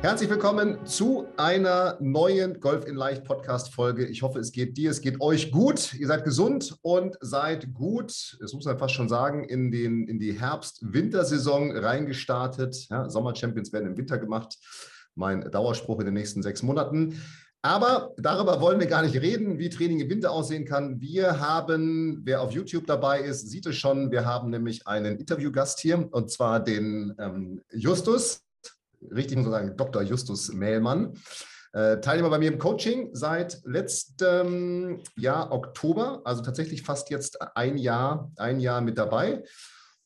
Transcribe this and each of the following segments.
Herzlich willkommen zu einer neuen Golf in Leicht Podcast Folge. Ich hoffe, es geht dir, es geht euch gut. Ihr seid gesund und seid gut, das muss man fast schon sagen, in, den, in die Herbst-Wintersaison reingestartet. Ja, Sommer-Champions werden im Winter gemacht. Mein Dauerspruch in den nächsten sechs Monaten. Aber darüber wollen wir gar nicht reden, wie Training im Winter aussehen kann. Wir haben, wer auf YouTube dabei ist, sieht es schon, wir haben nämlich einen Interviewgast hier und zwar den ähm, Justus richtig muss man sagen, Dr. Justus Mählmann. Äh, Teilnehmer bei mir im Coaching seit letztem Jahr Oktober, also tatsächlich fast jetzt ein Jahr, ein Jahr mit dabei.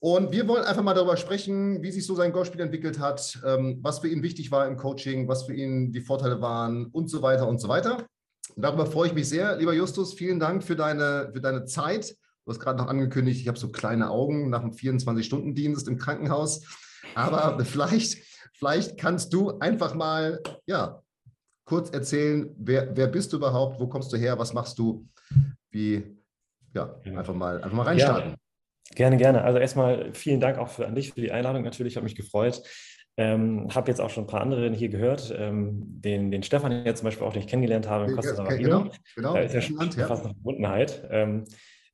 Und wir wollen einfach mal darüber sprechen, wie sich so sein Golfspiel entwickelt hat, ähm, was für ihn wichtig war im Coaching, was für ihn die Vorteile waren und so weiter und so weiter. Darüber freue ich mich sehr. Lieber Justus, vielen Dank für deine, für deine Zeit. Du hast gerade noch angekündigt, ich habe so kleine Augen nach einem 24-Stunden-Dienst im Krankenhaus. Aber vielleicht Vielleicht kannst du einfach mal, ja, kurz erzählen, wer, wer bist du überhaupt, wo kommst du her, was machst du, wie, ja, einfach mal, einfach mal reinstarten. Ja, gerne, gerne. Also erstmal vielen Dank auch für, an dich für die Einladung. Natürlich habe mich gefreut. Ähm, habe jetzt auch schon ein paar andere hier gehört. Ähm, den, den Stefan jetzt zum Beispiel auch, den ich kennengelernt habe in Costa okay, Genau, genau. Da ist ja schon fast eine Verbundenheit. Ähm,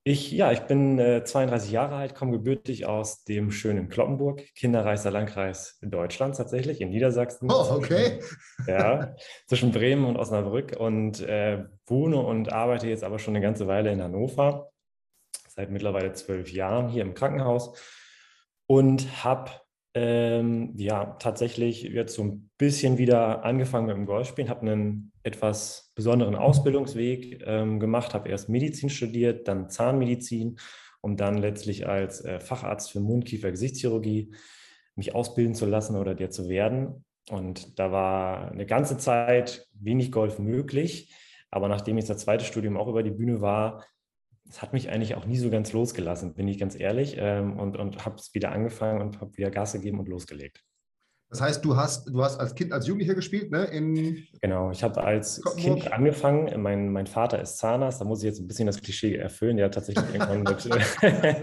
ich, ja, ich bin äh, 32 Jahre alt, komme gebürtig aus dem schönen Kloppenburg, Kinderreichser Landkreis in Deutschland tatsächlich, in Niedersachsen. Oh, okay. Ja, zwischen Bremen und Osnabrück und äh, wohne und arbeite jetzt aber schon eine ganze Weile in Hannover, seit mittlerweile zwölf Jahren hier im Krankenhaus und habe ähm, ja, tatsächlich jetzt so ein bisschen wieder angefangen mit dem Golfspielen, habe einen etwas besonderen Ausbildungsweg ähm, gemacht, habe erst Medizin studiert, dann Zahnmedizin, um dann letztlich als äh, Facharzt für Mund-Kiefer-Gesichtschirurgie mich ausbilden zu lassen oder der zu werden. Und da war eine ganze Zeit wenig Golf möglich. Aber nachdem ich das zweite Studium auch über die Bühne war, es hat mich eigentlich auch nie so ganz losgelassen, bin ich ganz ehrlich. Ähm, und und habe es wieder angefangen und habe wieder Gas gegeben und losgelegt. Das heißt, du hast, du hast als Kind, als Jugendlicher gespielt, ne? In genau, ich habe als Kind angefangen. Mein, mein Vater ist Zahnarzt, da muss ich jetzt ein bisschen das Klischee erfüllen. Der hat tatsächlich irgendwann mit,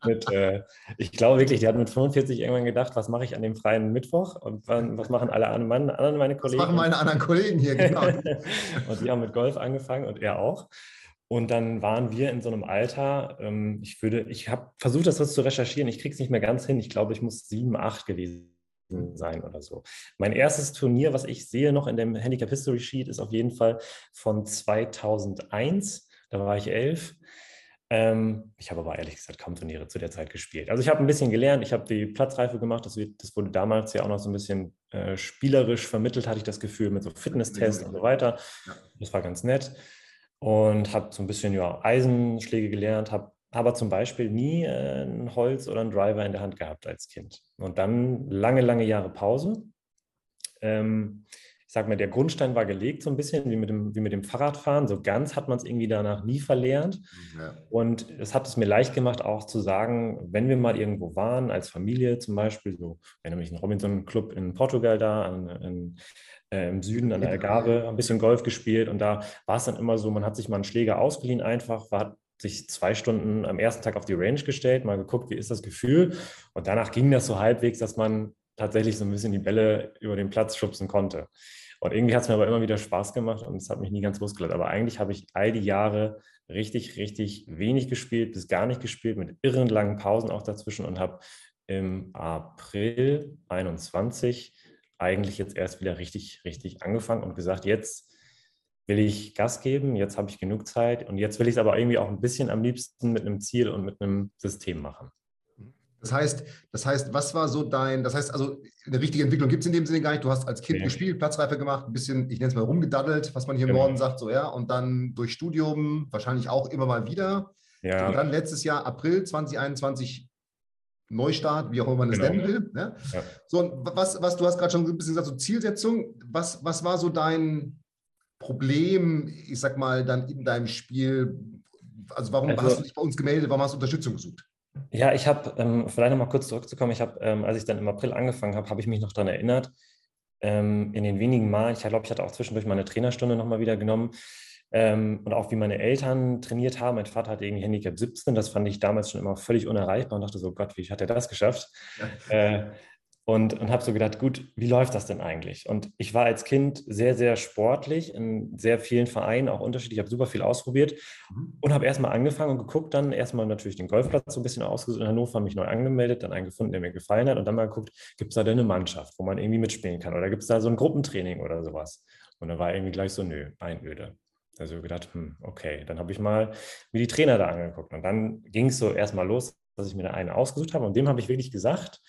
mit äh, ich glaube wirklich, der hat mit 45 irgendwann gedacht, was mache ich an dem freien Mittwoch und was machen alle anderen, anderen meine Kollegen? Was machen meine anderen Kollegen hier, genau. und die haben mit Golf angefangen und er auch. Und dann waren wir in so einem Alter, ähm, ich würde, ich habe versucht, das was zu recherchieren, ich kriege es nicht mehr ganz hin. Ich glaube, ich muss sieben, acht gewesen sein oder so. Mein erstes Turnier, was ich sehe noch in dem Handicap History Sheet, ist auf jeden Fall von 2001. Da war ich elf. Ähm, ich habe aber ehrlich gesagt kaum Turniere zu der Zeit gespielt. Also ich habe ein bisschen gelernt, ich habe die Platzreife gemacht. Das, das, wurde damals ja auch noch so ein bisschen äh, spielerisch vermittelt, hatte ich das Gefühl, mit so Fitnesstests und so weiter. Das war ganz nett und habe so ein bisschen ja, Eisenschläge gelernt, habe aber zum Beispiel nie äh, ein Holz oder einen Driver in der Hand gehabt als Kind. Und dann lange, lange Jahre Pause. Ähm, ich sage mal, der Grundstein war gelegt, so ein bisschen wie mit dem, wie mit dem Fahrradfahren. So ganz hat man es irgendwie danach nie verlernt. Ja. Und es hat es mir leicht gemacht, auch zu sagen, wenn wir mal irgendwo waren, als Familie zum Beispiel, so, wir nämlich einen Robinson-Club in Portugal da, an, an, äh, im Süden an der Algarve, ein bisschen Golf gespielt und da war es dann immer so, man hat sich mal einen Schläger ausgeliehen einfach, war, sich zwei Stunden am ersten Tag auf die Range gestellt, mal geguckt, wie ist das Gefühl und danach ging das so halbwegs, dass man tatsächlich so ein bisschen die Bälle über den Platz schubsen konnte. Und irgendwie hat es mir aber immer wieder Spaß gemacht und es hat mich nie ganz losgelassen. Aber eigentlich habe ich all die Jahre richtig, richtig wenig gespielt, bis gar nicht gespielt, mit irren langen Pausen auch dazwischen und habe im April 21 eigentlich jetzt erst wieder richtig, richtig angefangen und gesagt, jetzt will ich Gas geben, jetzt habe ich genug Zeit und jetzt will ich es aber irgendwie auch ein bisschen am liebsten mit einem Ziel und mit einem System machen. Das heißt, das heißt, was war so dein, das heißt also, eine richtige Entwicklung gibt es in dem Sinne gar nicht. Du hast als Kind okay. gespielt, Platzreife gemacht, ein bisschen, ich nenne es mal rumgedaddelt, was man hier im genau. Norden sagt, so ja, und dann durch Studium, wahrscheinlich auch immer mal wieder. Ja. Und dann letztes Jahr, April 2021, Neustart, wie auch immer man es genau. nennen will. Ne? Ja. So, was, was du hast gerade schon ein bisschen gesagt, so Zielsetzung. Was, was war so dein Problem, ich sag mal, dann in deinem Spiel? Also warum also, hast du dich bei uns gemeldet? Warum hast du Unterstützung gesucht? Ja, ich habe, ähm, vielleicht nochmal kurz zurückzukommen, ich habe, ähm, als ich dann im April angefangen habe, habe ich mich noch daran erinnert, ähm, in den wenigen Malen, ich glaube, ich hatte auch zwischendurch meine Trainerstunde nochmal wieder genommen, ähm, und auch wie meine Eltern trainiert haben. Mein Vater hatte irgendwie Handicap 17, das fand ich damals schon immer völlig unerreichbar und dachte so, Gott, wie hat er das geschafft? Ja. Äh, und, und habe so gedacht, gut, wie läuft das denn eigentlich? Und ich war als Kind sehr, sehr sportlich in sehr vielen Vereinen, auch unterschiedlich. Ich habe super viel ausprobiert mhm. und habe erstmal angefangen und geguckt, dann erstmal natürlich den Golfplatz so ein bisschen ausgesucht in Hannover, mich neu angemeldet, dann einen gefunden, der mir gefallen hat und dann mal geguckt, gibt es da denn eine Mannschaft, wo man irgendwie mitspielen kann oder gibt es da so ein Gruppentraining oder sowas? Und dann war irgendwie gleich so, nö, Einöde. Also gedacht, hm, okay, dann habe ich mal mir die Trainer da angeguckt. Und dann ging es so erstmal los, dass ich mir da einen ausgesucht habe. Und dem habe ich wirklich gesagt,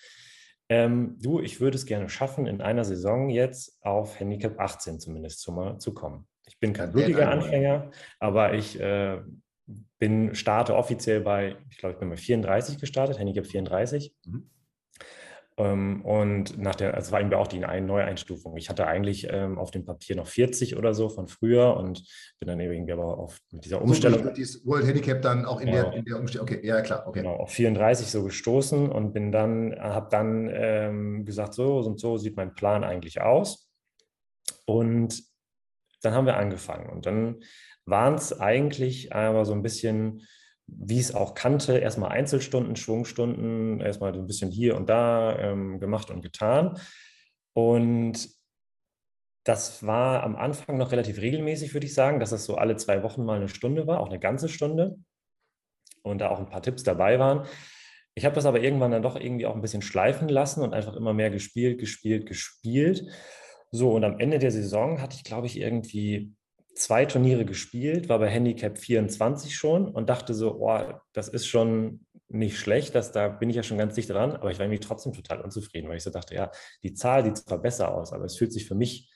ähm, du, ich würde es gerne schaffen, in einer Saison jetzt auf Handicap 18 zumindest zu, zu kommen. Ich bin kein blutiger Anfänger, aber ich äh, bin, starte offiziell bei, ich glaube, ich bin bei 34 gestartet, Handicap 34. Mhm. Ähm, und nach der, also war eben auch die Neueinstufung. Ich hatte eigentlich ähm, auf dem Papier noch 40 oder so von früher und bin dann irgendwie aber auf mit dieser Umstellung. So, dieses World Handicap dann auch in, genau. der, in der Umstellung. Okay, ja klar, okay. Genau, auf 34 so gestoßen und bin dann, habe dann ähm, gesagt, so und so sieht mein Plan eigentlich aus. Und dann haben wir angefangen. Und dann waren es eigentlich aber so ein bisschen wie es auch kannte, erstmal Einzelstunden, Schwungstunden, erstmal ein bisschen hier und da ähm, gemacht und getan. Und das war am Anfang noch relativ regelmäßig, würde ich sagen, dass das so alle zwei Wochen mal eine Stunde war, auch eine ganze Stunde. Und da auch ein paar Tipps dabei waren. Ich habe das aber irgendwann dann doch irgendwie auch ein bisschen schleifen lassen und einfach immer mehr gespielt, gespielt, gespielt. So, und am Ende der Saison hatte ich, glaube ich, irgendwie zwei Turniere gespielt, war bei Handicap 24 schon und dachte so, oh, das ist schon nicht schlecht, dass, da bin ich ja schon ganz dicht dran, aber ich war irgendwie trotzdem total unzufrieden, weil ich so dachte, ja, die Zahl sieht zwar besser aus, aber es fühlt sich für mich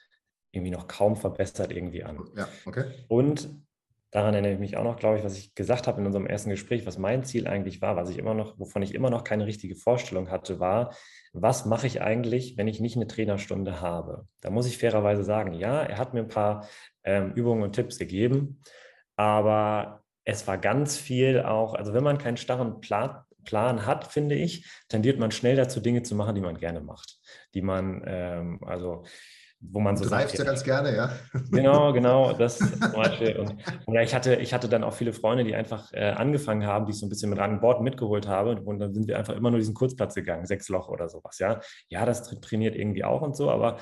irgendwie noch kaum verbessert irgendwie an. Ja, okay. Und daran erinnere ich mich auch noch, glaube ich, was ich gesagt habe in unserem ersten Gespräch, was mein Ziel eigentlich war, was ich immer noch, wovon ich immer noch keine richtige Vorstellung hatte, war, was mache ich eigentlich, wenn ich nicht eine Trainerstunde habe? Da muss ich fairerweise sagen, ja, er hat mir ein paar ähm, Übungen und Tipps gegeben. Aber es war ganz viel auch, also wenn man keinen starren Plan, Plan hat, finde ich, tendiert man schnell dazu, Dinge zu machen, die man gerne macht. Die man, ähm, also wo man so du sagt, ja ganz gerne, ja. Genau, genau, das zum Beispiel. Und, und, ja, ich hatte, ich hatte dann auch viele Freunde, die einfach äh, angefangen haben, die ich so ein bisschen mit an Bord mitgeholt habe. Und dann sind wir einfach immer nur diesen Kurzplatz gegangen, sechs Loch oder sowas, ja. Ja, das trainiert irgendwie auch und so, aber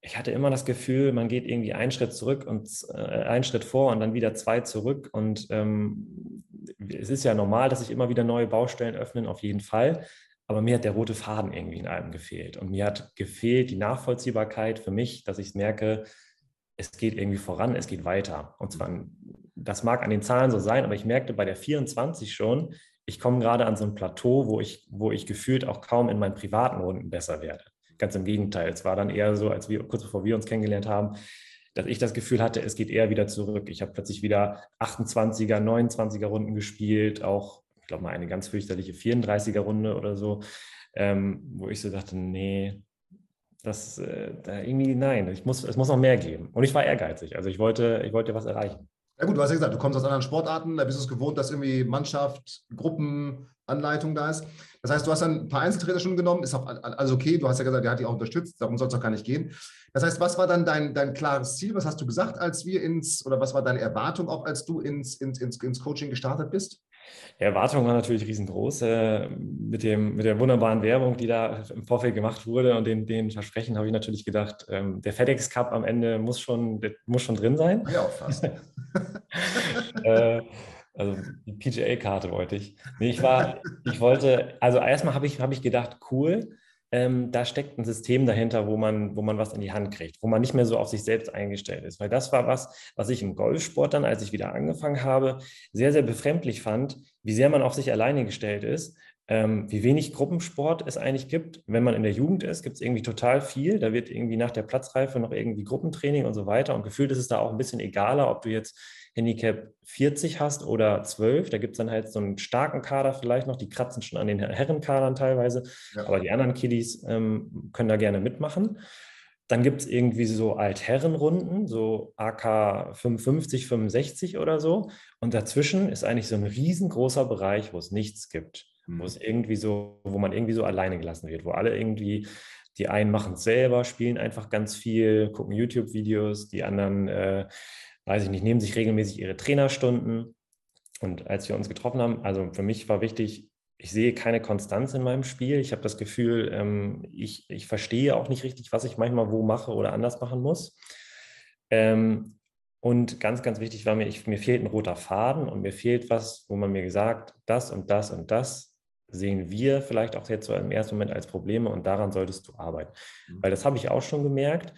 ich hatte immer das Gefühl, man geht irgendwie einen Schritt zurück und äh, einen Schritt vor und dann wieder zwei zurück. Und ähm, es ist ja normal, dass sich immer wieder neue Baustellen öffnen, auf jeden Fall. Aber mir hat der rote Faden irgendwie in allem gefehlt. Und mir hat gefehlt die Nachvollziehbarkeit für mich, dass ich merke, es geht irgendwie voran, es geht weiter. Und zwar, das mag an den Zahlen so sein, aber ich merkte bei der 24 schon, ich komme gerade an so ein Plateau, wo ich, wo ich gefühlt auch kaum in meinen privaten Runden besser werde. Ganz im Gegenteil. Es war dann eher so, als wir kurz bevor wir uns kennengelernt haben, dass ich das Gefühl hatte, es geht eher wieder zurück. Ich habe plötzlich wieder 28er, 29er Runden gespielt, auch, ich glaube mal, eine ganz fürchterliche 34er Runde oder so, ähm, wo ich so dachte, nee, das äh, da irgendwie, nein, ich muss, es muss noch mehr geben. Und ich war ehrgeizig. Also ich wollte, ich wollte was erreichen. Ja gut, du hast ja gesagt, du kommst aus anderen Sportarten, da bist du es gewohnt, dass irgendwie Mannschaft, Gruppenanleitung da ist. Das heißt, du hast dann ein paar Einzeltrainer schon genommen, ist auch alles okay, du hast ja gesagt, der hat dich auch unterstützt, darum soll es auch gar nicht gehen. Das heißt, was war dann dein, dein klares Ziel? Was hast du gesagt, als wir ins, oder was war deine Erwartung auch, als du ins, ins, ins, ins Coaching gestartet bist? Die Erwartung war natürlich riesengroß äh, mit, dem, mit der wunderbaren Werbung, die da im Vorfeld gemacht wurde und den, den Versprechen habe ich natürlich gedacht, ähm, der FedEx Cup am Ende muss schon, muss schon drin sein. Ja, auch fast. äh, also die PGA-Karte wollte ich. Nee, ich war, ich wollte, also erstmal habe ich, hab ich gedacht, cool, ähm, da steckt ein System dahinter, wo man, wo man was in die Hand kriegt, wo man nicht mehr so auf sich selbst eingestellt ist. Weil das war was, was ich im Golfsport dann, als ich wieder angefangen habe, sehr, sehr befremdlich fand, wie sehr man auf sich alleine gestellt ist, ähm, wie wenig Gruppensport es eigentlich gibt. Wenn man in der Jugend ist, gibt es irgendwie total viel. Da wird irgendwie nach der Platzreife noch irgendwie Gruppentraining und so weiter. Und gefühlt ist es da auch ein bisschen egaler, ob du jetzt Handicap 40 hast oder 12. Da gibt es dann halt so einen starken Kader vielleicht noch. Die kratzen schon an den Herrenkadern teilweise. Ja. Aber die anderen Kiddies ähm, können da gerne mitmachen. Dann gibt es irgendwie so Altherrenrunden, so AK 55, 65 oder so. Und dazwischen ist eigentlich so ein riesengroßer Bereich, wo es nichts gibt. Mhm. Wo es irgendwie so, wo man irgendwie so alleine gelassen wird, wo alle irgendwie, die einen machen es selber, spielen einfach ganz viel, gucken YouTube-Videos, die anderen, äh, weiß ich nicht, nehmen sich regelmäßig ihre Trainerstunden. Und als wir uns getroffen haben, also für mich war wichtig, ich sehe keine Konstanz in meinem Spiel. Ich habe das Gefühl, ähm, ich, ich verstehe auch nicht richtig, was ich manchmal wo mache oder anders machen muss. Ähm, und ganz, ganz wichtig war mir, ich, mir fehlt ein roter Faden und mir fehlt was, wo man mir gesagt, das und das und das sehen wir vielleicht auch jetzt so im ersten Moment als Probleme und daran solltest du arbeiten. Mhm. Weil das habe ich auch schon gemerkt.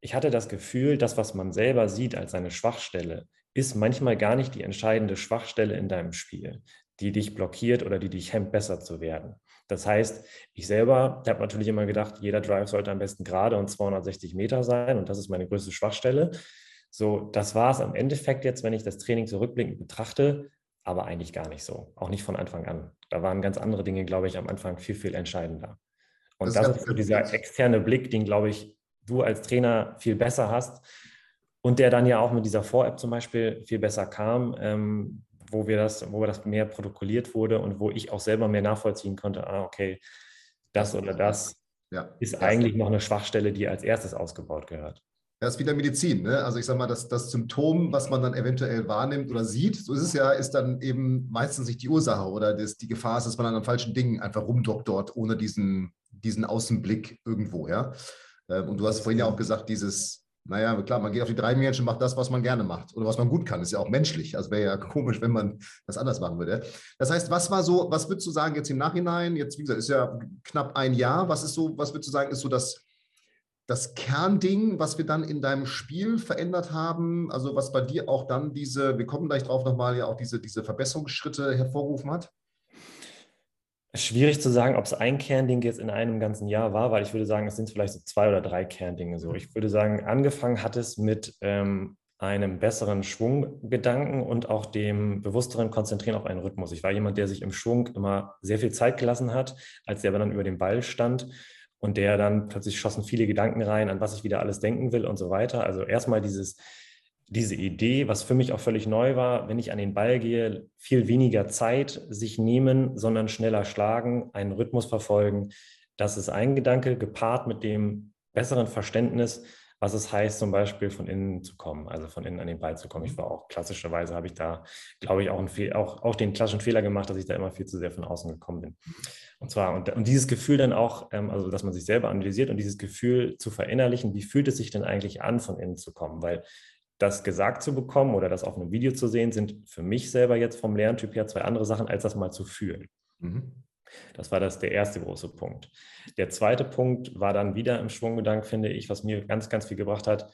Ich hatte das Gefühl, das, was man selber sieht als seine Schwachstelle, ist manchmal gar nicht die entscheidende Schwachstelle in deinem Spiel die dich blockiert oder die dich hemmt, besser zu werden. Das heißt, ich selber habe natürlich immer gedacht, jeder Drive sollte am besten gerade und 260 Meter sein und das ist meine größte Schwachstelle. So, das war es am Endeffekt jetzt, wenn ich das Training zurückblickend betrachte, aber eigentlich gar nicht so. Auch nicht von Anfang an. Da waren ganz andere Dinge, glaube ich, am Anfang viel, viel entscheidender. Und das, das ist so dieser externe Blick, den, glaube ich, du als Trainer viel besser hast und der dann ja auch mit dieser Vor-App zum Beispiel viel besser kam, ähm, wo wir das, wo das mehr protokolliert wurde und wo ich auch selber mehr nachvollziehen konnte, ah, okay, das oder das ja. ist eigentlich noch eine Schwachstelle, die als erstes ausgebaut gehört. Das ist wieder Medizin. Ne? Also ich sage mal, das, das Symptom, was man dann eventuell wahrnimmt oder sieht, so ist es ja, ist dann eben meistens nicht die Ursache oder das, die Gefahr ist, dass man an falschen Dingen einfach rumdoktort, ohne diesen, diesen Außenblick irgendwo. Ja? Ähm, und du hast vorhin ja auch gesagt, dieses naja, klar, man geht auf die drei Menschen, macht das, was man gerne macht oder was man gut kann. Ist ja auch menschlich. Also wäre ja komisch, wenn man das anders machen würde. Das heißt, was war so, was würdest du sagen jetzt im Nachhinein? Jetzt, wie gesagt, ist ja knapp ein Jahr. Was ist so, was würdest du sagen, ist so das, das Kernding, was wir dann in deinem Spiel verändert haben? Also was bei dir auch dann diese, wir kommen gleich drauf nochmal, ja auch diese, diese Verbesserungsschritte hervorgerufen hat? Schwierig zu sagen, ob es ein Kernding jetzt in einem ganzen Jahr war, weil ich würde sagen, es sind vielleicht so zwei oder drei Kerndinge so. Ich würde sagen, angefangen hat es mit ähm, einem besseren Schwunggedanken und auch dem bewussteren Konzentrieren auf einen Rhythmus. Ich war jemand, der sich im Schwung immer sehr viel Zeit gelassen hat, als der aber dann über dem Ball stand und der dann plötzlich schossen viele Gedanken rein, an was ich wieder alles denken will und so weiter. Also erstmal dieses diese Idee, was für mich auch völlig neu war, wenn ich an den Ball gehe, viel weniger Zeit sich nehmen, sondern schneller schlagen, einen Rhythmus verfolgen. Das ist ein Gedanke, gepaart mit dem besseren Verständnis, was es heißt, zum Beispiel von innen zu kommen, also von innen an den Ball zu kommen. Ich war auch klassischerweise, habe ich da, glaube ich, auch, einen, auch, auch den klassischen Fehler gemacht, dass ich da immer viel zu sehr von außen gekommen bin. Und zwar, und, und dieses Gefühl dann auch, ähm, also dass man sich selber analysiert und dieses Gefühl zu verinnerlichen, wie fühlt es sich denn eigentlich an, von innen zu kommen? Weil das gesagt zu bekommen oder das auf einem Video zu sehen, sind für mich selber jetzt vom Lerntyp her zwei andere Sachen, als das mal zu fühlen. Mhm. Das war das der erste große Punkt. Der zweite Punkt war dann wieder im Schwunggedanken, finde ich, was mir ganz, ganz viel gebracht hat.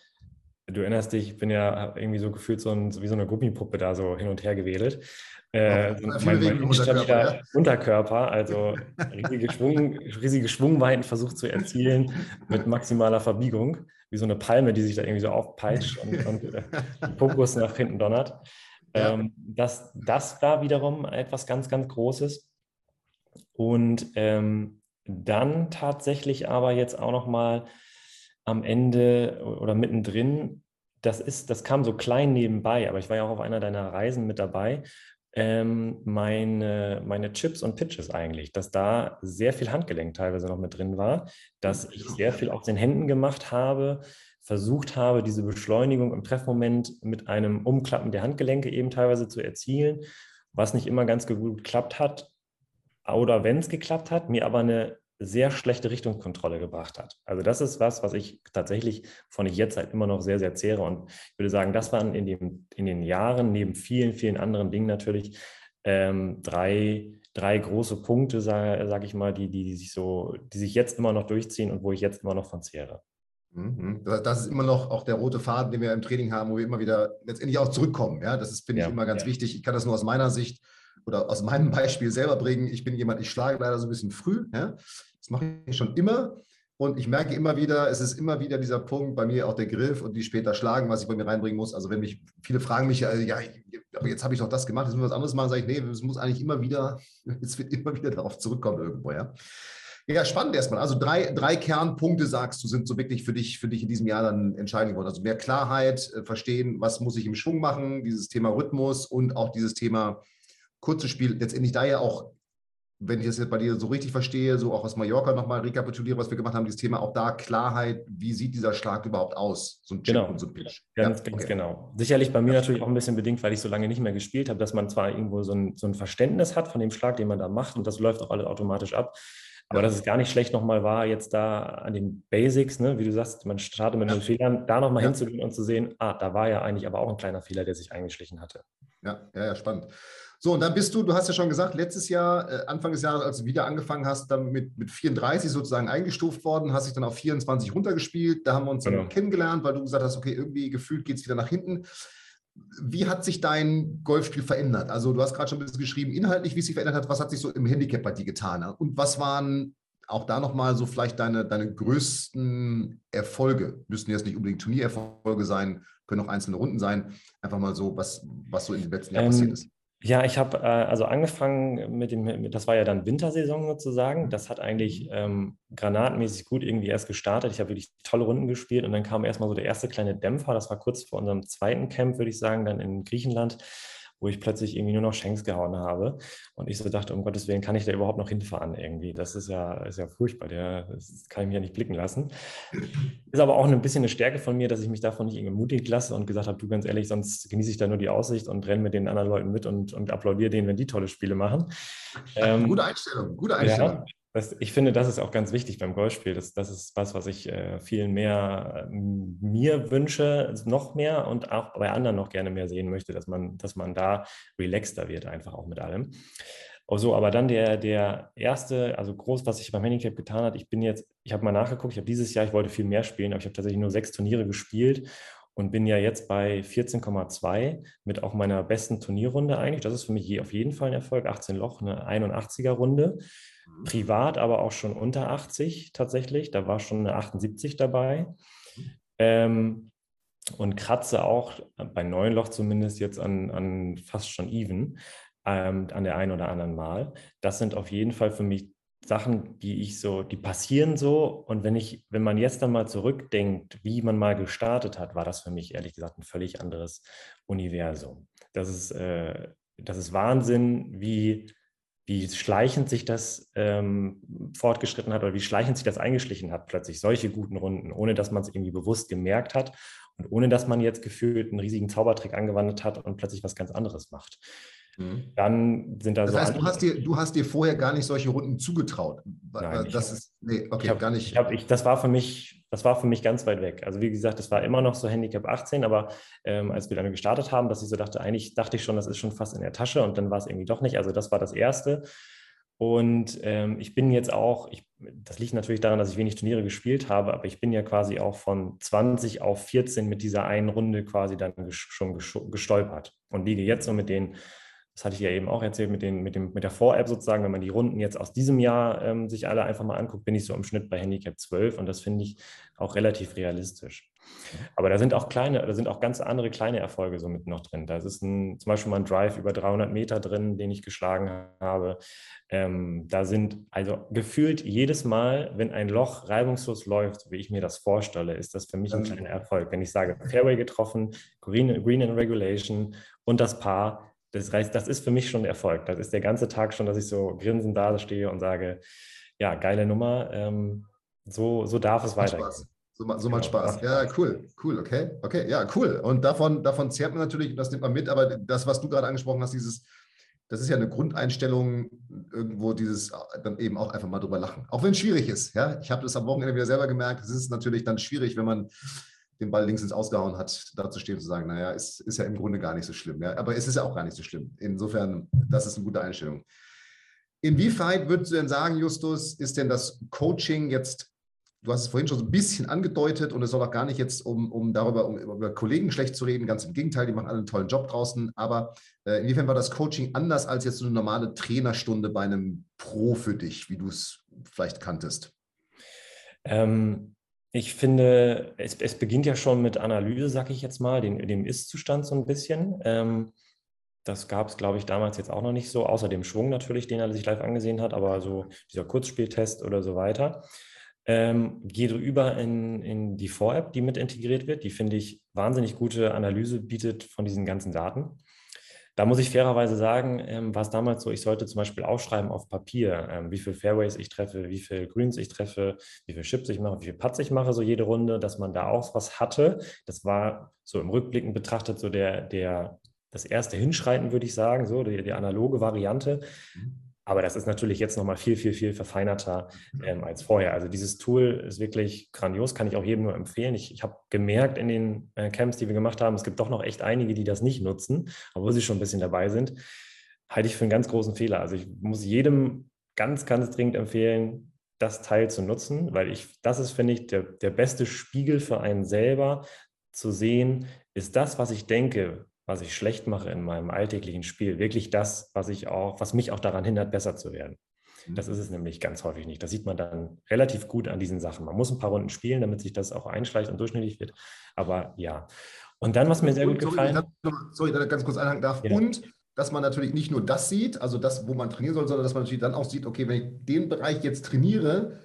Du erinnerst dich, ich bin ja irgendwie so gefühlt so ein, wie so eine Gummipuppe da so hin und her gewedelt. Äh, mein, mein Unterkörper, ja? Unterkörper, also riesige, Schwung, riesige Schwungweiten versucht zu erzielen mit maximaler Verbiegung wie so eine Palme, die sich da irgendwie so aufpeitscht und, und äh, Fokus nach hinten donnert. Ähm, das, das war wiederum etwas ganz, ganz Großes. Und ähm, dann tatsächlich aber jetzt auch noch mal am Ende oder mittendrin, das ist, das kam so klein nebenbei, aber ich war ja auch auf einer deiner Reisen mit dabei ähm, meine, meine Chips und Pitches eigentlich, dass da sehr viel Handgelenk teilweise noch mit drin war, dass ich sehr viel auf den Händen gemacht habe, versucht habe, diese Beschleunigung im Treffmoment mit einem Umklappen der Handgelenke eben teilweise zu erzielen, was nicht immer ganz gut geklappt hat. Oder wenn es geklappt hat, mir aber eine sehr schlechte Richtungskontrolle gebracht hat. Also das ist was, was ich tatsächlich von ich jetzt halt immer noch sehr, sehr zehre. Und ich würde sagen, das waren in, dem, in den Jahren, neben vielen, vielen anderen Dingen natürlich, ähm, drei, drei große Punkte, sage sag ich mal, die, die, die, sich so, die sich jetzt immer noch durchziehen und wo ich jetzt immer noch von zehre. Mhm. Das ist immer noch auch der rote Faden, den wir im Training haben, wo wir immer wieder letztendlich auch zurückkommen. Ja, das ist, finde ja, ich, immer ganz ja. wichtig. Ich kann das nur aus meiner Sicht oder aus meinem Beispiel selber bringen. Ich bin jemand, ich schlage leider so ein bisschen früh. Ja? Das mache ich schon immer. Und ich merke immer wieder, es ist immer wieder dieser Punkt bei mir auch der Griff und die später schlagen, was ich bei mir reinbringen muss. Also wenn mich, viele fragen mich, also, ja, aber jetzt habe ich doch das gemacht, jetzt muss ich was anderes machen, sage ich, nee, es muss eigentlich immer wieder, es wird immer wieder darauf zurückkommen irgendwo, ja. Ja, spannend erstmal. Also drei, drei Kernpunkte, sagst du, sind so wirklich für dich, für dich in diesem Jahr dann entscheidend geworden. Also mehr Klarheit, äh, verstehen, was muss ich im Schwung machen, dieses Thema Rhythmus und auch dieses Thema kurzes Spiel. Letztendlich da ja auch, wenn ich das jetzt bei dir so richtig verstehe, so auch aus Mallorca nochmal rekapituliere, was wir gemacht haben, dieses Thema auch da Klarheit, wie sieht dieser Schlag überhaupt aus? So ein Chip genau. und so ein Pitch. Ganz, ja, ganz okay. genau. Sicherlich bei mir natürlich auch ein bisschen bedingt, weil ich so lange nicht mehr gespielt habe, dass man zwar irgendwo so ein, so ein Verständnis hat von dem Schlag, den man da macht und das läuft auch alles automatisch ab. Aber dass es gar nicht schlecht nochmal war, jetzt da an den Basics, ne, wie du sagst, man startet mit ja. den Fehlern, da nochmal ja. hinzugehen und zu sehen, ah, da war ja eigentlich aber auch ein kleiner Fehler, der sich eingeschlichen hatte. Ja, ja, ja, spannend. So, und dann bist du, du hast ja schon gesagt, letztes Jahr, äh, Anfang des Jahres, als du wieder angefangen hast, dann mit, mit 34 sozusagen eingestuft worden, hast dich dann auf 24 runtergespielt. Da haben wir uns genau. dann kennengelernt, weil du gesagt hast, okay, irgendwie gefühlt geht es wieder nach hinten. Wie hat sich dein Golfspiel verändert? Also du hast gerade schon ein bisschen geschrieben, inhaltlich, wie es sich verändert hat. Was hat sich so im Handicap bei dir getan? Und was waren auch da nochmal so vielleicht deine, deine größten Erfolge? Müssen jetzt nicht unbedingt Turniererfolge sein, können auch einzelne Runden sein. Einfach mal so, was, was so in den letzten Jahren ähm, passiert ist. Ja, ich habe äh, also angefangen mit dem, das war ja dann Wintersaison sozusagen. Das hat eigentlich ähm, granatenmäßig gut irgendwie erst gestartet. Ich habe wirklich tolle Runden gespielt und dann kam erstmal so der erste kleine Dämpfer. Das war kurz vor unserem zweiten Camp, würde ich sagen, dann in Griechenland wo ich plötzlich irgendwie nur noch Shanks gehauen habe. Und ich so dachte, um Gottes Willen, kann ich da überhaupt noch hinfahren irgendwie? Das ist ja, ist ja furchtbar, der, das kann ich mir ja nicht blicken lassen. Ist aber auch ein bisschen eine Stärke von mir, dass ich mich davon nicht irgendwie mutig lasse und gesagt habe, du ganz ehrlich, sonst genieße ich da nur die Aussicht und renne mit den anderen Leuten mit und, und applaudiere denen, wenn die tolle Spiele machen. Ähm, gute Einstellung, gute Einstellung. Ja, das, ich finde, das ist auch ganz wichtig beim Golfspiel. Das, das ist was, was ich äh, viel mehr äh, mir wünsche, noch mehr und auch bei anderen noch gerne mehr sehen möchte, dass man, dass man da relaxter wird, einfach auch mit allem. Oh so, aber dann der, der erste, also groß, was ich beim Handicap getan hat, ich bin jetzt, ich habe mal nachgeguckt, ich habe dieses Jahr, ich wollte viel mehr spielen, aber ich habe tatsächlich nur sechs Turniere gespielt und bin ja jetzt bei 14,2 mit auch meiner besten Turnierrunde eigentlich. Das ist für mich je, auf jeden Fall ein Erfolg. 18 Loch, eine 81er Runde. Mhm. Privat aber auch schon unter 80 tatsächlich. Da war schon eine 78 dabei. Ähm, und kratze auch bei neun Loch zumindest jetzt an, an fast schon even ähm, an der einen oder anderen Mal. Das sind auf jeden Fall für mich Sachen, die ich so, die passieren so. Und wenn ich, wenn man jetzt dann mal zurückdenkt, wie man mal gestartet hat, war das für mich ehrlich gesagt ein völlig anderes Universum. Das ist, äh, das ist Wahnsinn, wie wie schleichend sich das ähm, fortgeschritten hat oder wie schleichend sich das eingeschlichen hat, plötzlich solche guten Runden, ohne dass man es irgendwie bewusst gemerkt hat und ohne dass man jetzt gefühlt einen riesigen Zaubertrick angewandt hat und plötzlich was ganz anderes macht. Mhm. Dann sind da das so. Das heißt, du hast, dir, du hast dir vorher gar nicht solche Runden zugetraut. Nein, das ist, nee, okay, hab, gar nicht. Ich hab, ich, das war für mich das war für mich ganz weit weg. Also wie gesagt, das war immer noch so Handicap 18, aber ähm, als wir dann gestartet haben, dass ich so dachte, eigentlich dachte ich schon, das ist schon fast in der Tasche und dann war es irgendwie doch nicht. Also das war das Erste. Und ähm, ich bin jetzt auch, ich, das liegt natürlich daran, dass ich wenig Turniere gespielt habe, aber ich bin ja quasi auch von 20 auf 14 mit dieser einen Runde quasi dann schon gestolpert und liege jetzt so mit den das hatte ich ja eben auch erzählt mit, den, mit, dem, mit der Vor-App sozusagen, wenn man die Runden jetzt aus diesem Jahr ähm, sich alle einfach mal anguckt, bin ich so im Schnitt bei Handicap 12 und das finde ich auch relativ realistisch. Aber da sind auch kleine, da sind auch ganz andere kleine Erfolge so mit noch drin. Da ist ein, zum Beispiel mal ein Drive über 300 Meter drin, den ich geschlagen habe. Ähm, da sind also gefühlt jedes Mal, wenn ein Loch reibungslos läuft, wie ich mir das vorstelle, ist das für mich ein kleiner Erfolg. Wenn ich sage, Fairway getroffen, Green, Green in Regulation und das Paar, das heißt, das ist für mich schon Erfolg. Das ist der ganze Tag schon, dass ich so grinsend da stehe und sage, ja, geile Nummer, ähm, so, so darf es weitergehen. Spaß. So, so genau. macht Spaß. Ja, cool, cool, okay, okay, ja, cool. Und davon, davon zehrt man natürlich, das nimmt man mit, aber das, was du gerade angesprochen hast, dieses, das ist ja eine Grundeinstellung, irgendwo dieses dann eben auch einfach mal drüber lachen. Auch wenn es schwierig ist. Ja? Ich habe das am Wochenende wieder selber gemerkt. Es ist natürlich dann schwierig, wenn man den Ball links ins Ausgehauen hat, da zu stehen und zu sagen, naja, ist, ist ja im Grunde gar nicht so schlimm. Ja? Aber es ist ja auch gar nicht so schlimm. Insofern, das ist eine gute Einstellung. Inwieweit würdest du denn sagen, Justus, ist denn das Coaching jetzt, du hast es vorhin schon so ein bisschen angedeutet und es soll auch gar nicht jetzt, um, um darüber, um über Kollegen schlecht zu reden, ganz im Gegenteil, die machen alle einen tollen Job draußen, aber äh, inwiefern war das Coaching anders als jetzt so eine normale Trainerstunde bei einem Pro für dich, wie du es vielleicht kanntest? Ähm, ich finde, es, es, beginnt ja schon mit Analyse, sag ich jetzt mal, den, dem Ist-Zustand so ein bisschen. Ähm, das gab es, glaube ich, damals jetzt auch noch nicht so, außer dem Schwung natürlich, den er sich live angesehen hat, aber so dieser Kurzspieltest oder so weiter. Ähm, geht über in, in die Vor-App, die mit integriert wird. Die finde ich wahnsinnig gute Analyse bietet von diesen ganzen Daten. Da muss ich fairerweise sagen, ähm, war es damals so, ich sollte zum Beispiel aufschreiben auf Papier, ähm, wie viele Fairways ich treffe, wie viele Greens ich treffe, wie viele Chips ich mache, wie viele Putts ich mache, so jede Runde, dass man da auch was hatte. Das war so im Rückblicken betrachtet so der, der, das erste Hinschreiten, würde ich sagen, so die, die analoge Variante. Mhm. Aber das ist natürlich jetzt nochmal viel, viel, viel verfeinerter ähm, als vorher. Also dieses Tool ist wirklich grandios, kann ich auch jedem nur empfehlen. Ich, ich habe gemerkt in den äh, Camps, die wir gemacht haben, es gibt doch noch echt einige, die das nicht nutzen, obwohl sie schon ein bisschen dabei sind. Halte ich für einen ganz großen Fehler. Also ich muss jedem ganz, ganz dringend empfehlen, das Teil zu nutzen, weil ich, das ist, finde ich, der, der beste Spiegel für einen selber, zu sehen, ist das, was ich denke, was ich schlecht mache in meinem alltäglichen Spiel, wirklich das, was ich auch, was mich auch daran hindert, besser zu werden. Mhm. Das ist es nämlich ganz häufig nicht. Das sieht man dann relativ gut an diesen Sachen. Man muss ein paar Runden spielen, damit sich das auch einschleicht und durchschnittlich wird. Aber ja. Und dann, was mir sehr gut gefallen hat. Sorry, dass ich ganz kurz einhaken darf. Ja. Und dass man natürlich nicht nur das sieht, also das, wo man trainieren soll, sondern dass man natürlich dann auch sieht, okay, wenn ich den Bereich jetzt trainiere,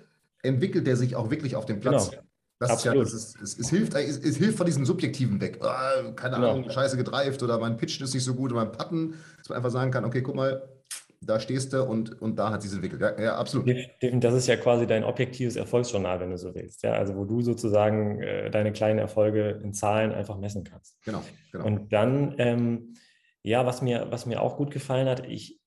entwickelt der sich auch wirklich auf dem Platz. Genau. Das Absolut. ist ja, das ist, es, es, hilft, es, es, hilft von diesem Subjektiven weg. Oh, keine genau. Ahnung, scheiße gedreift oder mein Pitch ist nicht so gut oder mein Patten, dass man einfach sagen kann, okay, guck mal, da stehst du und, und da hat sich entwickelt. Ja, ja, absolut. Das ist ja quasi dein objektives Erfolgsjournal, wenn du so willst. Ja, also wo du sozusagen äh, deine kleinen Erfolge in Zahlen einfach messen kannst. Genau. genau. Und dann, ähm, ja, was mir, was mir auch gut gefallen hat, ich,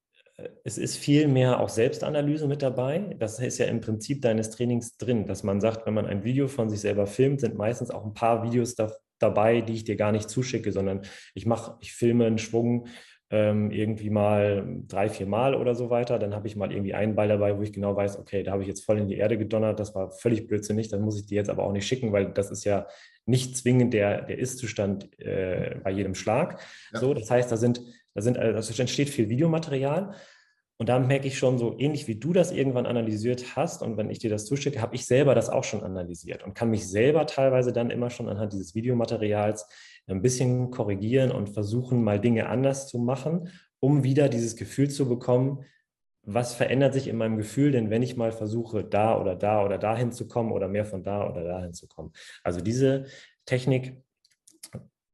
es ist viel mehr auch Selbstanalyse mit dabei. Das ist ja im Prinzip deines Trainings drin, dass man sagt, wenn man ein Video von sich selber filmt, sind meistens auch ein paar Videos da, dabei, die ich dir gar nicht zuschicke, sondern ich mache, ich filme einen Schwung ähm, irgendwie mal drei, vier Mal oder so weiter. Dann habe ich mal irgendwie einen Ball dabei, wo ich genau weiß, okay, da habe ich jetzt voll in die Erde gedonnert, das war völlig blödsinnig, dann muss ich die jetzt aber auch nicht schicken, weil das ist ja nicht zwingend der, der Ist-Zustand äh, bei jedem Schlag. Ja. So, das heißt, da sind, da sind, also entsteht viel Videomaterial. Und da merke ich schon so, ähnlich wie du das irgendwann analysiert hast und wenn ich dir das zuschicke, habe ich selber das auch schon analysiert und kann mich selber teilweise dann immer schon anhand dieses Videomaterials ein bisschen korrigieren und versuchen, mal Dinge anders zu machen, um wieder dieses Gefühl zu bekommen, was verändert sich in meinem Gefühl, denn wenn ich mal versuche, da oder da oder dahin zu kommen oder mehr von da oder dahin zu kommen. Also diese Technik,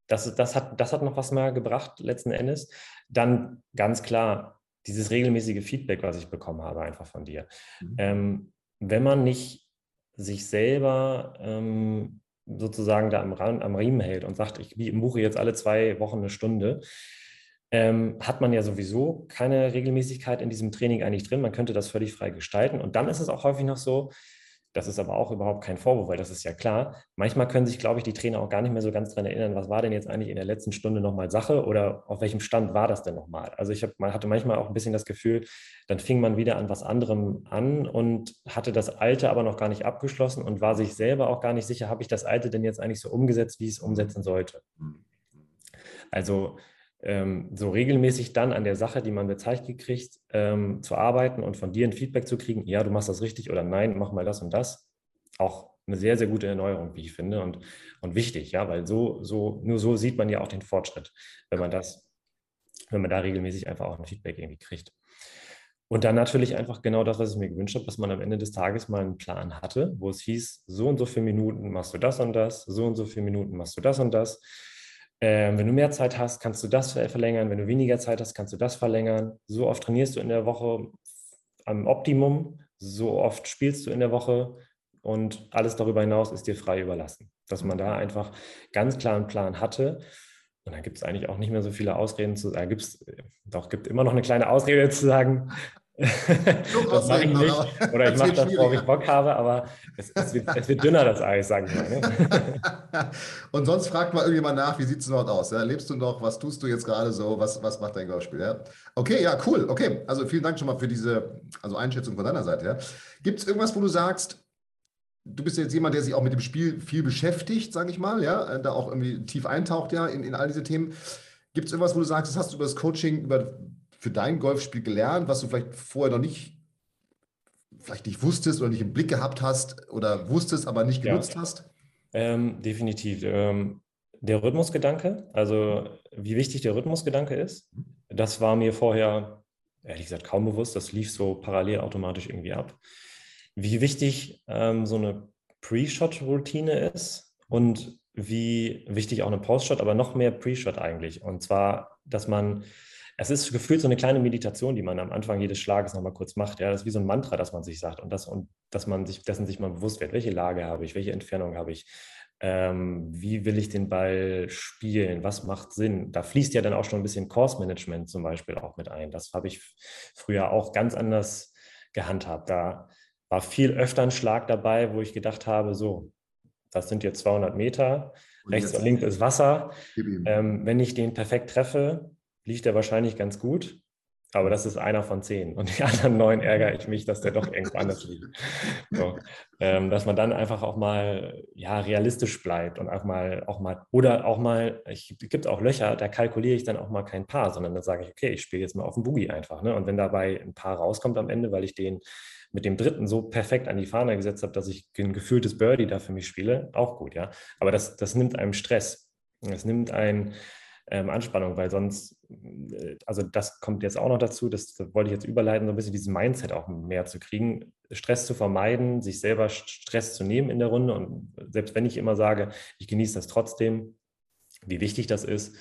das, das, hat, das hat noch was mal gebracht letzten Endes. Dann ganz klar dieses regelmäßige Feedback, was ich bekommen habe, einfach von dir. Mhm. Ähm, wenn man nicht sich selber ähm, sozusagen da am, am Riemen hält und sagt, ich buche jetzt alle zwei Wochen eine Stunde, ähm, hat man ja sowieso keine Regelmäßigkeit in diesem Training eigentlich drin. Man könnte das völlig frei gestalten. Und dann ist es auch häufig noch so, das ist aber auch überhaupt kein Vorwurf, weil das ist ja klar. Manchmal können sich, glaube ich, die Trainer auch gar nicht mehr so ganz daran erinnern, was war denn jetzt eigentlich in der letzten Stunde nochmal Sache oder auf welchem Stand war das denn nochmal. Also ich hab, man hatte manchmal auch ein bisschen das Gefühl, dann fing man wieder an was anderem an und hatte das Alte aber noch gar nicht abgeschlossen und war sich selber auch gar nicht sicher, habe ich das Alte denn jetzt eigentlich so umgesetzt, wie ich es umsetzen sollte. Mhm. Also ähm, so regelmäßig dann an der Sache, die man bezeichnet kriegt, ähm, zu arbeiten und von dir ein Feedback zu kriegen, ja, du machst das richtig oder nein, mach mal das und das, auch eine sehr, sehr gute Erneuerung, wie ich finde, und, und wichtig, ja, weil so, so, nur so sieht man ja auch den Fortschritt, wenn man das, wenn man da regelmäßig einfach auch ein Feedback irgendwie kriegt. Und dann natürlich einfach genau das, was ich mir gewünscht habe, dass man am Ende des Tages mal einen Plan hatte, wo es hieß, so und so viele Minuten machst du das und das, so und so viele Minuten machst du das und das ähm, wenn du mehr Zeit hast, kannst du das verlängern. Wenn du weniger Zeit hast, kannst du das verlängern. So oft trainierst du in der Woche am Optimum. So oft spielst du in der Woche. Und alles darüber hinaus ist dir frei überlassen. Dass man da einfach ganz klar einen Plan hatte. Und dann gibt es eigentlich auch nicht mehr so viele Ausreden zu sagen. Gibt's, doch, gibt immer noch eine kleine Ausrede zu sagen, das mache ich nicht. Oder ich mache das, worauf ich Bock habe, aber es, es, wird, es wird, dünner, das Eis, sagen wir. Ne? Und sonst fragt mal irgendjemand nach, wie sieht es dort aus? Ja? Lebst du noch? Was tust du jetzt gerade so? Was, was macht dein Golfspiel? Ja? Okay, ja, cool. Okay, also vielen Dank schon mal für diese also Einschätzung von deiner Seite. Ja? Gibt es irgendwas, wo du sagst, du bist jetzt jemand, der sich auch mit dem Spiel viel beschäftigt, sage ich mal, ja, da auch irgendwie tief eintaucht, ja, in, in all diese Themen. Gibt es irgendwas, wo du sagst, das hast du über das Coaching, über für dein Golfspiel gelernt, was du vielleicht vorher noch nicht vielleicht nicht wusstest oder nicht im Blick gehabt hast oder wusstest, aber nicht genutzt ja. hast? Ähm, definitiv. Ähm, der Rhythmusgedanke, also wie wichtig der Rhythmusgedanke ist, mhm. das war mir vorher, ehrlich gesagt, kaum bewusst. Das lief so parallel automatisch irgendwie ab. Wie wichtig ähm, so eine Pre-Shot-Routine ist und wie wichtig auch eine Post-Shot, aber noch mehr Pre-Shot eigentlich. Und zwar, dass man es ist gefühlt so eine kleine Meditation, die man am Anfang jedes Schlages nochmal kurz macht. Ja, das ist wie so ein Mantra, das man sich sagt und das und dass man sich dessen sich mal bewusst wird. Welche Lage habe ich? Welche Entfernung habe ich? Ähm, wie will ich den Ball spielen? Was macht Sinn? Da fließt ja dann auch schon ein bisschen Course Management zum Beispiel auch mit ein. Das habe ich früher auch ganz anders gehandhabt. Da war viel öfter ein Schlag dabei, wo ich gedacht habe, so, das sind jetzt 200 Meter, und rechts und links ist Wasser. Ähm, wenn ich den perfekt treffe, liegt er wahrscheinlich ganz gut. Aber das ist einer von zehn. Und die anderen neun ärgere ich mich, dass der doch irgendwo anders liegt. So, ähm, dass man dann einfach auch mal ja, realistisch bleibt und auch mal, auch mal, oder auch mal, es gibt auch Löcher, da kalkuliere ich dann auch mal kein Paar, sondern dann sage ich, okay, ich spiele jetzt mal auf den Boogie einfach. Ne? Und wenn dabei ein Paar rauskommt am Ende, weil ich den mit dem dritten so perfekt an die Fahne gesetzt habe, dass ich ein gefühltes Birdie da für mich spiele, auch gut, ja. Aber das, das nimmt einem Stress. Es nimmt einen ähm, Anspannung, weil sonst, also das kommt jetzt auch noch dazu, das, wollte ich jetzt überleiten, so ein bisschen dieses Mindset auch mehr zu kriegen, Stress zu vermeiden, sich selber Stress zu nehmen in der Runde und selbst wenn ich immer sage, ich genieße das trotzdem, wie wichtig das ist,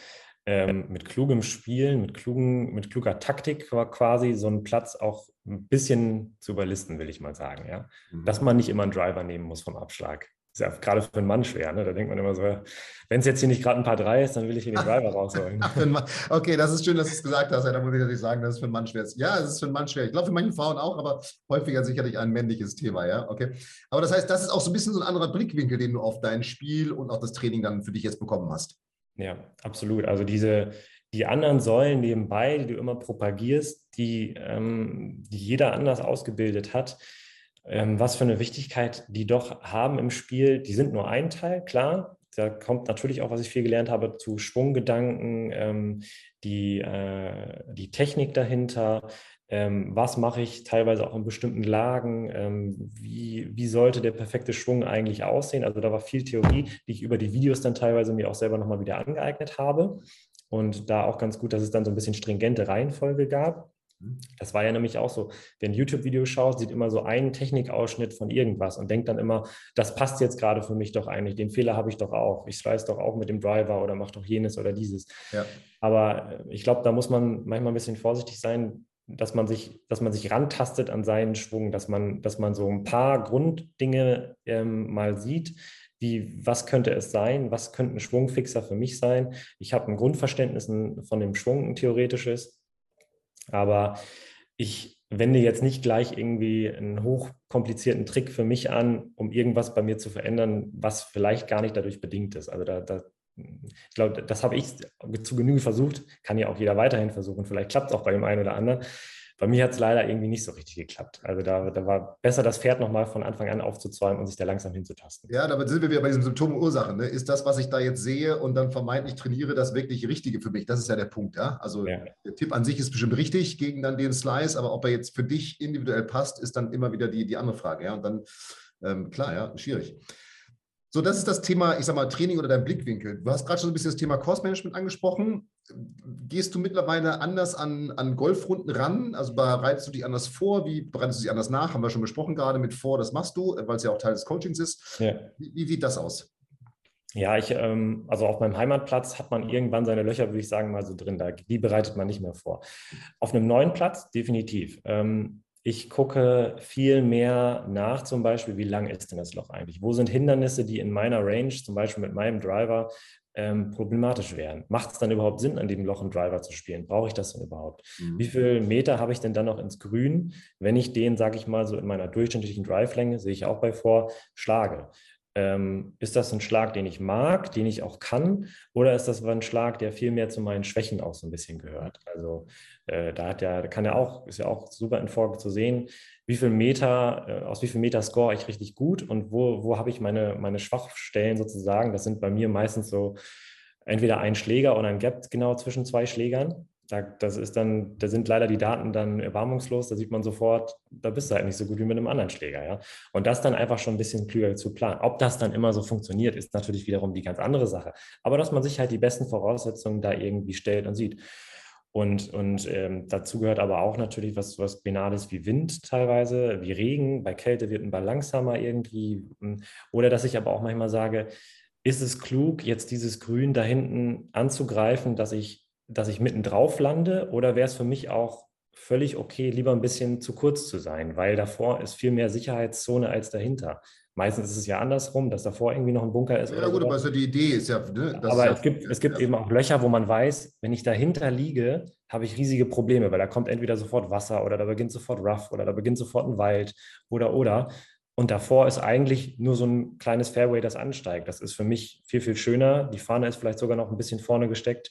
ähm, mit klugem Spielen, mit, klugen, mit kluger Taktik quasi so einen Platz auch ein bisschen zu überlisten, will ich mal sagen. Ja? Mhm. Dass man nicht immer einen Driver nehmen muss vom Abschlag ist ja gerade für einen Mann schwer. Ne? Da denkt man immer so, wenn es jetzt hier nicht gerade ein paar drei ist, dann will ich hier den Driver rausholen. okay, das ist schön, dass du es gesagt hast. Ja, da muss ich natürlich sagen, dass es für einen Mann schwer ist. Ja, es ist für einen Mann schwer. Ich glaube, für manche Frauen auch, aber häufiger sicherlich ein männliches Thema. Ja, okay. Aber das heißt, das ist auch so ein bisschen so ein anderer Blickwinkel, den du auf dein Spiel und auch das Training dann für dich jetzt bekommen hast. Ja, absolut. Also diese, die anderen Säulen nebenbei, die du immer propagierst, die, ähm, die jeder anders ausgebildet hat, ähm, was für eine Wichtigkeit die doch haben im Spiel. Die sind nur ein Teil, klar. Da kommt natürlich auch, was ich viel gelernt habe, zu Schwunggedanken, ähm, die, äh, die Technik dahinter. Ähm, was mache ich teilweise auch in bestimmten Lagen? Ähm, wie, wie sollte der perfekte Schwung eigentlich aussehen? Also da war viel Theorie, die ich über die Videos dann teilweise mir auch selber nochmal wieder angeeignet habe. Und da auch ganz gut, dass es dann so ein bisschen stringente Reihenfolge gab. Mhm. Das war ja nämlich auch so, wer ein YouTube-Video schaut, sieht immer so einen Technikausschnitt von irgendwas und denkt dann immer, das passt jetzt gerade für mich doch eigentlich, den Fehler habe ich doch auch, ich slice doch auch mit dem Driver oder mache doch jenes oder dieses. Ja. Aber äh, ich glaube, da muss man manchmal ein bisschen vorsichtig sein, dass man sich, dass man sich rantastet an seinen Schwung, dass man, dass man so ein paar Grunddinge ähm, mal sieht, wie, was könnte es sein, was könnte ein Schwungfixer für mich sein. Ich habe ein Grundverständnis von dem Schwung, ein theoretisches, aber ich wende jetzt nicht gleich irgendwie einen hochkomplizierten Trick für mich an, um irgendwas bei mir zu verändern, was vielleicht gar nicht dadurch bedingt ist. Also da, da ich glaube, das habe ich zu Genüge versucht, kann ja auch jeder weiterhin versuchen. Vielleicht klappt es auch bei dem einen oder anderen. Bei mir hat es leider irgendwie nicht so richtig geklappt. Also da, da war besser, das Pferd nochmal von Anfang an aufzuzäumen und sich da langsam hinzutasten. Ja, damit sind wir wieder bei diesem Symptom Ursache. Ne? Ist das, was ich da jetzt sehe und dann vermeintlich trainiere, das wirklich Richtige für mich? Das ist ja der Punkt. Ja? Also ja. der Tipp an sich ist bestimmt richtig gegen dann den Slice, aber ob er jetzt für dich individuell passt, ist dann immer wieder die, die andere Frage. Ja? Und dann, ähm, klar, ja, schwierig. So, das ist das Thema, ich sag mal, Training oder dein Blickwinkel. Du hast gerade schon ein bisschen das Thema Course Management angesprochen. Gehst du mittlerweile anders an, an Golfrunden ran? Also bereitest du dich anders vor? Wie bereitest du dich anders nach? Haben wir schon besprochen gerade mit vor, das machst du, weil es ja auch Teil des Coachings ist. Ja. Wie, wie sieht das aus? Ja, ich, ähm, also auf meinem Heimatplatz hat man irgendwann seine Löcher, würde ich sagen, mal so drin. Da, die bereitet man nicht mehr vor. Auf einem neuen Platz definitiv. Ähm, ich gucke viel mehr nach, zum Beispiel, wie lang ist denn das Loch eigentlich? Wo sind Hindernisse, die in meiner Range, zum Beispiel mit meinem Driver, ähm, problematisch wären? Macht es dann überhaupt Sinn, an dem Loch einen Driver zu spielen? Brauche ich das denn überhaupt? Mhm. Wie viele Meter habe ich denn dann noch ins Grün, wenn ich den, sage ich mal, so in meiner durchschnittlichen Drive-Länge, sehe ich auch bei vor, schlage? Ähm, ist das ein Schlag, den ich mag, den ich auch kann, oder ist das ein Schlag, der viel mehr zu meinen Schwächen auch so ein bisschen gehört? Also da hat ja, kann ja auch, ist ja auch super in Folge zu sehen, wie viel Meter, äh, aus wie viel Meter score ich richtig gut und wo, wo habe ich meine, meine Schwachstellen sozusagen. Das sind bei mir meistens so entweder ein Schläger oder ein Gap genau zwischen zwei Schlägern. da, das ist dann, da sind leider die Daten dann erbarmungslos, da sieht man sofort, da bist du halt nicht so gut wie mit einem anderen Schläger, ja. Und das dann einfach schon ein bisschen klüger zu planen. Ob das dann immer so funktioniert, ist natürlich wiederum die ganz andere Sache. Aber dass man sich halt die besten Voraussetzungen da irgendwie stellt und sieht. Und, und ähm, dazu gehört aber auch natürlich was, was Benales wie Wind teilweise, wie Regen. Bei Kälte wird ein Ball langsamer irgendwie. Hm, oder dass ich aber auch manchmal sage, ist es klug, jetzt dieses Grün da hinten anzugreifen, dass ich dass ich mitten drauf lande oder wäre es für mich auch völlig okay, lieber ein bisschen zu kurz zu sein, weil davor ist viel mehr Sicherheitszone als dahinter. Meistens ist es ja andersrum, dass davor irgendwie noch ein Bunker ist. Ja, gut, aber also die Idee ist ja. Ne, aber ja, es gibt, es gibt ja. eben auch Löcher, wo man weiß, wenn ich dahinter liege, habe ich riesige Probleme, weil da kommt entweder sofort Wasser oder da beginnt sofort Rough oder da beginnt sofort ein Wald oder oder. Und davor ist eigentlich nur so ein kleines Fairway, das ansteigt. Das ist für mich viel, viel schöner. Die Fahne ist vielleicht sogar noch ein bisschen vorne gesteckt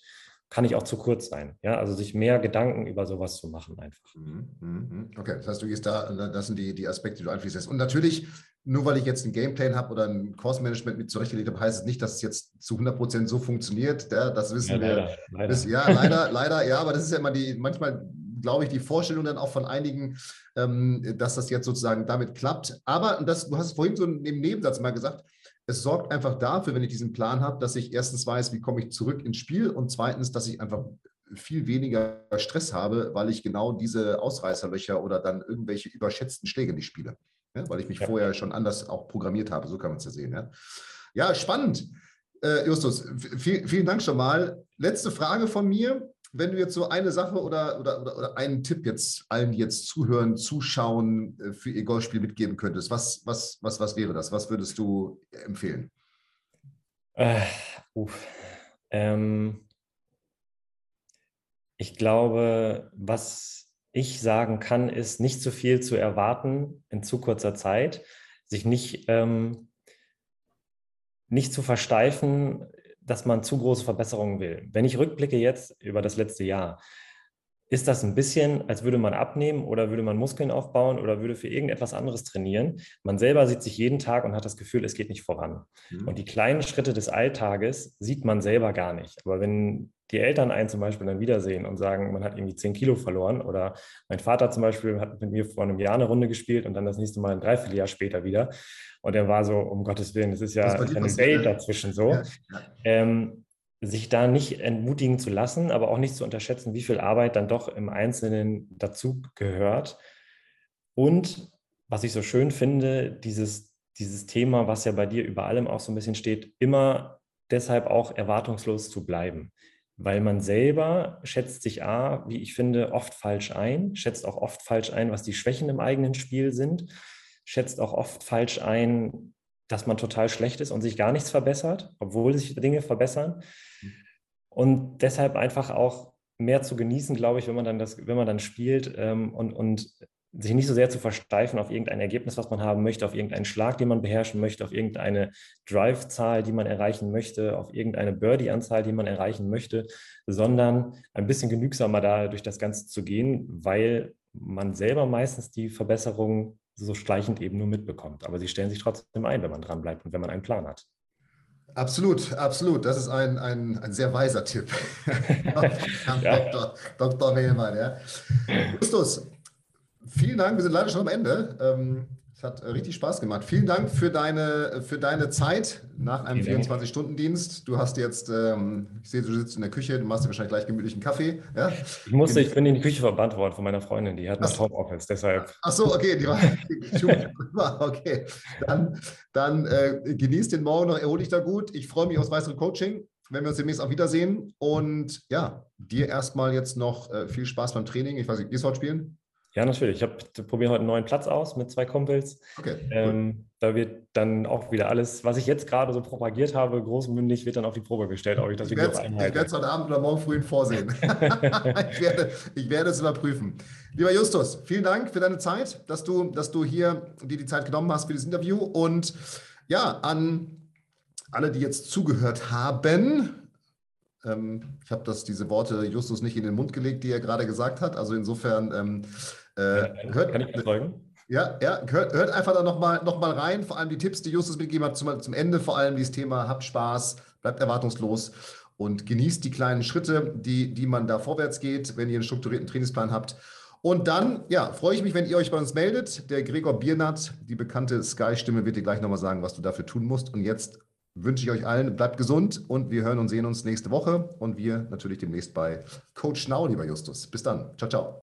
kann ich auch zu kurz sein. Ja, also sich mehr Gedanken über sowas zu machen einfach. Mhm, mhm. Okay, das heißt, du gehst da, das sind die, die Aspekte, die du einfließt. Und natürlich, nur weil ich jetzt einen Gameplan habe oder ein Course-Management mit zurechtgelegt habe, heißt es nicht, dass es jetzt zu 100 Prozent so funktioniert. Ja, das wissen ja, leider, wir. Leider. Das, ja, leider, leider, ja, aber das ist ja immer die, manchmal glaube ich, die Vorstellung dann auch von einigen, ähm, dass das jetzt sozusagen damit klappt. Aber das, du hast vorhin so im Nebensatz mal gesagt, es sorgt einfach dafür, wenn ich diesen Plan habe, dass ich erstens weiß, wie komme ich zurück ins Spiel und zweitens, dass ich einfach viel weniger Stress habe, weil ich genau diese Ausreißerlöcher oder dann irgendwelche überschätzten Schläge nicht spiele. Ja, weil ich mich ja. vorher schon anders auch programmiert habe. So kann man es ja sehen. Ja, ja spannend. Äh, Justus, vielen Dank schon mal. Letzte Frage von mir wenn du jetzt so eine Sache oder, oder, oder, oder einen Tipp jetzt allen, die jetzt zuhören, zuschauen, äh, für ihr Golfspiel mitgeben könntest, was, was, was, was wäre das? Was würdest du empfehlen? Äh, ähm, ich glaube, was ich sagen kann, ist, nicht zu viel zu erwarten in zu kurzer Zeit, sich nicht, ähm, nicht zu versteifen dass man zu große Verbesserungen will. Wenn ich rückblicke jetzt über das letzte Jahr, ist das ein bisschen, als würde man abnehmen oder würde man Muskeln aufbauen oder würde für irgendetwas anderes trainieren. Man selber sieht sich jeden Tag und hat das Gefühl, es geht nicht voran. Mhm. Und die kleinen Schritte des Alltages sieht man selber gar nicht. Aber wenn die Eltern einen zum Beispiel dann wiedersehen und sagen, man hat irgendwie 10 Kilo verloren oder mein Vater zum Beispiel hat mit mir vor einem Jahr eine Runde gespielt und dann das nächste Mal ein Dreivierteljahr später wieder und er war so, um Gottes Willen, das ist ja das eine Welt dazwischen so. Ja, ja. Ähm, sich da nicht entmutigen zu lassen, aber auch nicht zu unterschätzen, wie viel Arbeit dann doch im Einzelnen dazu gehört. Und was ich so schön finde, dieses, dieses Thema, was ja bei dir über allem auch so ein bisschen steht, immer deshalb auch erwartungslos zu bleiben. Weil man selber schätzt sich A, wie ich finde, oft falsch ein, schätzt auch oft falsch ein, was die Schwächen im eigenen Spiel sind, schätzt auch oft falsch ein, dass man total schlecht ist und sich gar nichts verbessert, obwohl sich Dinge verbessern. Und deshalb einfach auch mehr zu genießen, glaube ich, wenn man dann das, wenn man dann spielt ähm, und, und sich nicht so sehr zu versteifen auf irgendein Ergebnis, was man haben möchte, auf irgendeinen Schlag, den man beherrschen möchte, auf irgendeine Drive-Zahl, die man erreichen möchte, auf irgendeine Birdie-Anzahl, die man erreichen möchte, sondern ein bisschen genügsamer da durch das Ganze zu gehen, weil man selber meistens die Verbesserung so schleichend eben nur mitbekommt. Aber sie stellen sich trotzdem ein, wenn man dran bleibt und wenn man einen Plan hat. Absolut, absolut. Das ist ein, ein, ein sehr weiser Tipp. ja. Dr. Dr. Mehlmann, ja. Justus, vielen Dank. Wir sind leider schon am Ende. Ähm, es hat äh, richtig Spaß gemacht. Vielen Dank für deine, für deine Zeit nach einem 24-Stunden-Dienst. Du hast jetzt, ähm, ich sehe, du sitzt in der Küche, du machst dir wahrscheinlich gleich gemütlichen Kaffee. Ja? Ich musste, ich bin in die Küche verbannt worden von meiner Freundin, die hat noch Homeoffice, deshalb. Ach so, okay, die war, okay. Dann, dann äh, genieß den Morgen noch, erhol dich da gut. Ich freue mich aufs weitere Coaching wenn wir uns demnächst auch wiedersehen. Und ja, dir erstmal jetzt noch äh, viel Spaß beim Training. Ich weiß nicht, gehst du heute spielen? Ja, natürlich. Ich probiere heute einen neuen Platz aus mit zwei Kumpels. Okay, ähm, Da wird dann auch wieder alles, was ich jetzt gerade so propagiert habe, großmündig, wird dann auf die Probe gestellt, ob ich das wirklich auch einhalte. Ich werde es heute Abend oder morgen früh vorsehen. ich, werde, ich werde es überprüfen. Lieber Justus, vielen Dank für deine Zeit, dass du, dass du hier dir die Zeit genommen hast für dieses Interview. Und ja, an alle, die jetzt zugehört haben, ähm, ich habe diese Worte Justus nicht in den Mund gelegt, die er gerade gesagt hat. Also insofern ähm, äh, hört, Kann ich erzeugen? Ja, ja hört, hört einfach da nochmal noch mal rein, vor allem die Tipps, die Justus mitgegeben hat, zum, zum Ende, vor allem dieses Thema, habt Spaß, bleibt erwartungslos. und genießt die kleinen Schritte, die, die man da vorwärts geht, wenn ihr einen strukturierten Trainingsplan habt. Und dann, ja, freue ich mich, wenn ihr euch bei uns meldet. Der Gregor Biernat, die bekannte Sky-Stimme, wird dir gleich nochmal sagen, was du dafür tun musst. Und jetzt wünsche ich euch allen, bleibt gesund und wir hören und sehen uns nächste Woche. Und wir natürlich demnächst bei Coach Now, lieber Justus. Bis dann. Ciao, ciao.